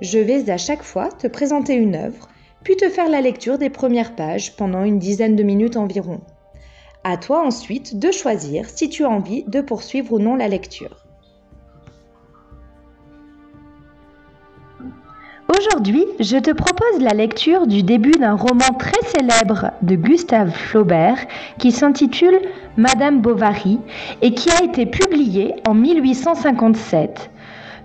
Je vais à chaque fois te présenter une œuvre, puis te faire la lecture des premières pages pendant une dizaine de minutes environ. À toi ensuite de choisir si tu as envie de poursuivre ou non la lecture. Aujourd'hui, je te propose la lecture du début d'un roman très célèbre de Gustave Flaubert qui s'intitule Madame Bovary et qui a été publié en 1857.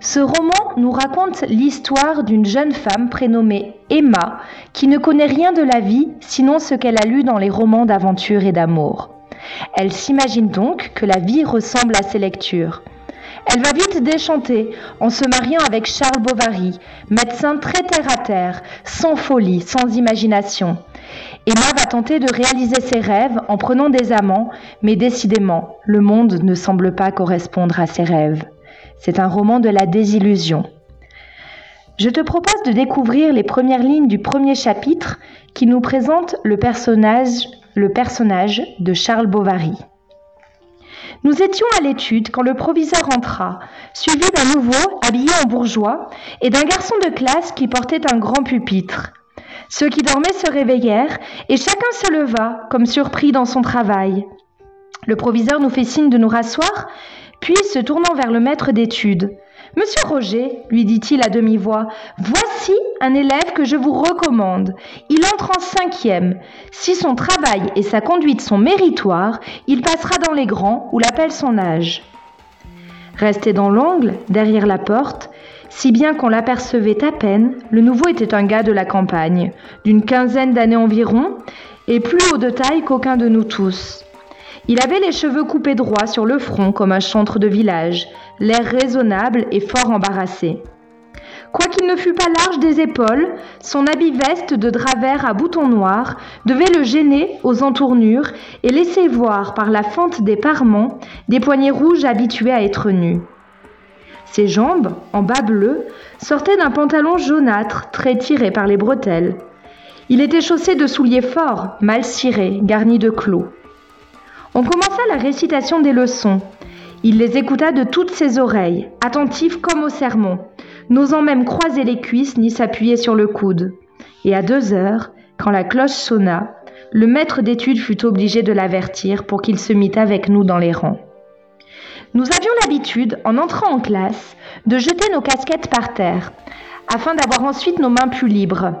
Ce roman nous raconte l'histoire d'une jeune femme prénommée Emma qui ne connaît rien de la vie sinon ce qu'elle a lu dans les romans d'aventure et d'amour. Elle s'imagine donc que la vie ressemble à ses lectures. Elle va vite déchanter en se mariant avec Charles Bovary, médecin très terre à terre, sans folie, sans imagination. Emma va tenter de réaliser ses rêves en prenant des amants, mais décidément, le monde ne semble pas correspondre à ses rêves. C'est un roman de la désillusion. Je te propose de découvrir les premières lignes du premier chapitre qui nous présente le personnage, de Charles Bovary. Nous étions à l'étude quand le proviseur entra, suivi d'un nouveau habillé en bourgeois et d'un garçon de classe qui portait un grand pupitre. Ceux qui dormaient se réveillèrent et chacun se leva, comme surpris dans son travail. Le proviseur nous fait signe de nous rasseoir, puis se tournant vers le maître d'études. Monsieur Roger, lui dit-il à demi-voix, voici un élève que je vous recommande. Il entre en cinquième. Si son travail et sa conduite sont méritoires, il passera dans les grands ou l'appelle son âge. Resté dans l'angle, derrière la porte, si bien qu'on l'apercevait à peine, le nouveau était un gars de la campagne, d'une quinzaine d'années environ, et plus haut de taille qu'aucun de nous tous. Il avait les cheveux coupés droits sur le front comme un chantre de village, l'air raisonnable et fort embarrassé. Quoiqu'il ne fût pas large des épaules, son habit veste de drap vert à boutons noirs devait le gêner aux entournures et laisser voir par la fente des parements des poignets rouges habitués à être nus. Ses jambes, en bas bleu, sortaient d'un pantalon jaunâtre très tiré par les bretelles. Il était chaussé de souliers forts, mal cirés, garnis de clous. On commença la récitation des leçons. Il les écouta de toutes ses oreilles, attentif comme au sermon, n'osant même croiser les cuisses ni s'appuyer sur le coude. Et à deux heures, quand la cloche sonna, le maître d'études fut obligé de l'avertir pour qu'il se mît avec nous dans les rangs. Nous avions l'habitude, en entrant en classe, de jeter nos casquettes par terre, afin d'avoir ensuite nos mains plus libres.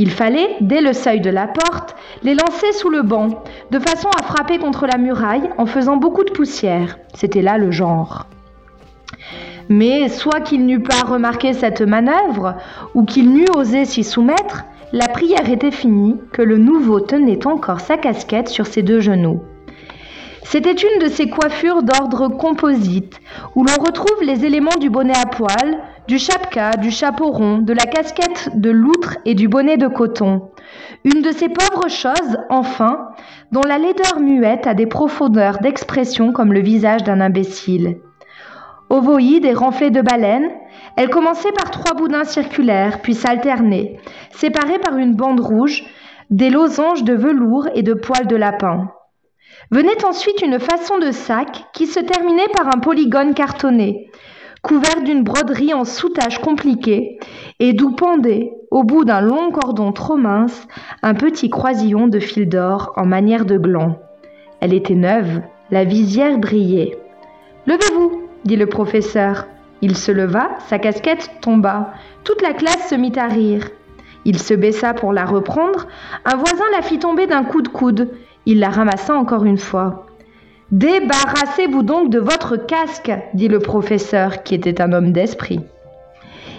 Il fallait, dès le seuil de la porte, les lancer sous le banc, de façon à frapper contre la muraille en faisant beaucoup de poussière. C'était là le genre. Mais soit qu'il n'eût pas remarqué cette manœuvre, ou qu'il n'eût osé s'y soumettre, la prière était finie, que le nouveau tenait encore sa casquette sur ses deux genoux. C'était une de ces coiffures d'ordre composite, où l'on retrouve les éléments du bonnet à poil, du chapka, du chapeau rond, de la casquette de loutre et du bonnet de coton. Une de ces pauvres choses, enfin, dont la laideur muette a des profondeurs d'expression comme le visage d'un imbécile. Ovoïde et renflée de baleine, elle commençait par trois boudins circulaires, puis s'alternaient, séparés par une bande rouge, des losanges de velours et de poils de lapin. Venait ensuite une façon de sac qui se terminait par un polygone cartonné, couvert d'une broderie en soutache compliquée, et d'où pendait, au bout d'un long cordon trop mince, un petit croisillon de fil d'or en manière de gland. Elle était neuve, la visière brillait. Levez-vous, dit le professeur. Il se leva, sa casquette tomba. Toute la classe se mit à rire. Il se baissa pour la reprendre. Un voisin la fit tomber d'un coup de coude. Il la ramassa encore une fois. Débarrassez-vous donc de votre casque, dit le professeur, qui était un homme d'esprit.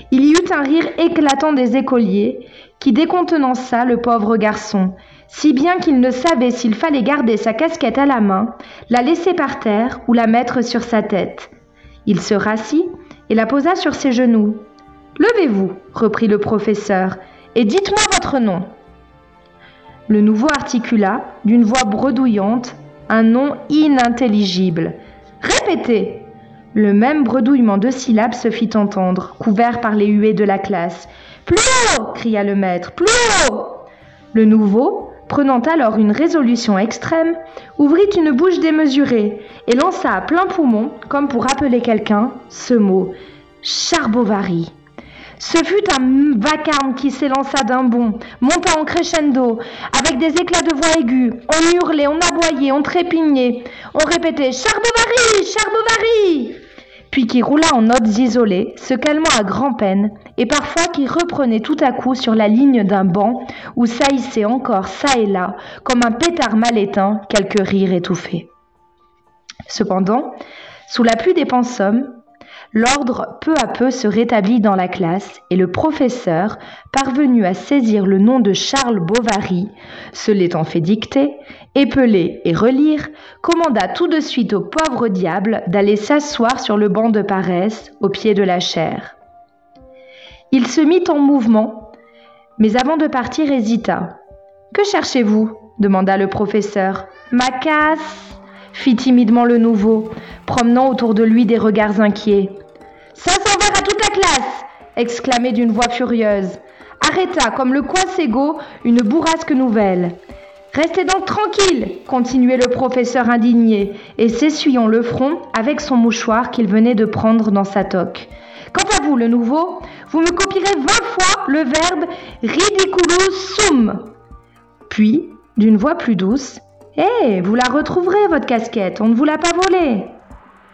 Il y eut un rire éclatant des écoliers, qui décontenança le pauvre garçon, si bien qu'il ne savait s'il fallait garder sa casquette à la main, la laisser par terre ou la mettre sur sa tête. Il se rassit et la posa sur ses genoux. Levez-vous, reprit le professeur, Et dites-moi votre nom. Le nouveau articula, d'une voix bredouillante, un nom inintelligible. Répétez Le même bredouillement de syllabes se fit entendre, couvert par les huées de la classe. Plus haut cria le maître. Plus haut Le nouveau, prenant alors une résolution extrême, ouvrit une bouche démesurée et lança à plein poumon, comme pour appeler quelqu'un, ce mot Charbovary. Ce fut un vacarme qui s'élança d'un bond, monta en crescendo, avec des éclats de voix aigus. On hurlait, on aboyait, on trépignait. On répétait Charbovary Charbovary puis qui roula en notes isolées, se calmant à grand-peine, et parfois qui reprenait tout à coup sur la ligne d'un banc où saillissait encore çà et là, comme un pétard mal éteint, quelques rires étouffés. Cependant, sous la pluie des pensums, L'ordre peu à peu se rétablit dans la classe et le professeur, parvenu à saisir le nom de Charles Bovary, se l'étant fait dicter, épeler et relire, commanda tout de suite au pauvre diable d'aller s'asseoir sur le banc de paresse au pied de la chaire. Il se mit en mouvement, mais avant de partir hésita. Que cherchez-vous? demanda le professeur. Ma casse fit timidement le nouveau, promenant autour de lui des regards inquiets. Ça s'envers à toute la classe exclamait d'une voix furieuse. Arrêta, comme le Coinsego, une bourrasque nouvelle. Restez donc tranquille, continuait le professeur indigné, et s'essuyant le front avec son mouchoir qu'il venait de prendre dans sa toque. Quant à vous, le nouveau, vous me copierez vingt fois le verbe ridiculus sum. Puis, d'une voix plus douce, Hé, vous la retrouverez, votre casquette, on ne vous l'a pas volée.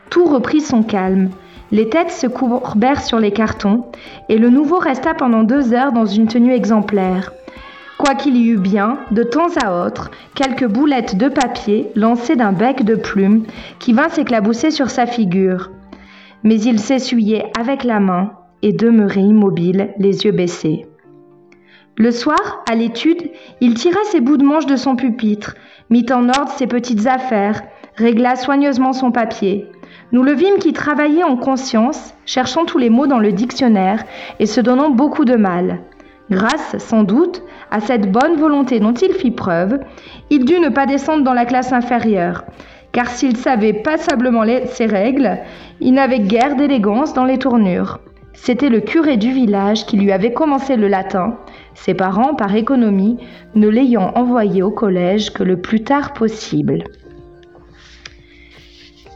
Tout reprit son calme. Les têtes se courbèrent sur les cartons, et le nouveau resta pendant deux heures dans une tenue exemplaire. Quoiqu'il y eût bien, de temps à autre, quelques boulettes de papier lancées d'un bec de plume qui vint s'éclabousser sur sa figure. Mais il s'essuyait avec la main et demeurait immobile, les yeux baissés. Le soir, à l'étude, il tira ses bouts de manche de son pupitre, mit en ordre ses petites affaires, régla soigneusement son papier. Nous le vîmes qui travaillait en conscience, cherchant tous les mots dans le dictionnaire et se donnant beaucoup de mal. Grâce, sans doute, à cette bonne volonté dont il fit preuve, il dut ne pas descendre dans la classe inférieure, car s'il savait passablement ses règles, il n'avait guère d'élégance dans les tournures. C'était le curé du village qui lui avait commencé le latin, ses parents, par économie, ne l'ayant envoyé au collège que le plus tard possible.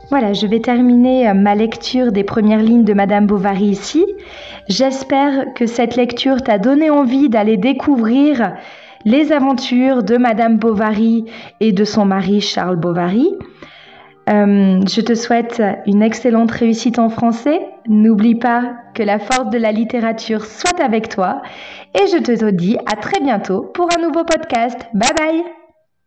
Voilà, je vais terminer euh, ma lecture des premières lignes de Madame Bovary ici. J'espère que cette lecture t'a donné envie d'aller découvrir les aventures de Madame Bovary et de son mari Charles Bovary. Euh, je te souhaite une excellente réussite en français. N'oublie pas que la force de la littérature soit avec toi. Et je te dis à très bientôt pour un nouveau podcast. Bye bye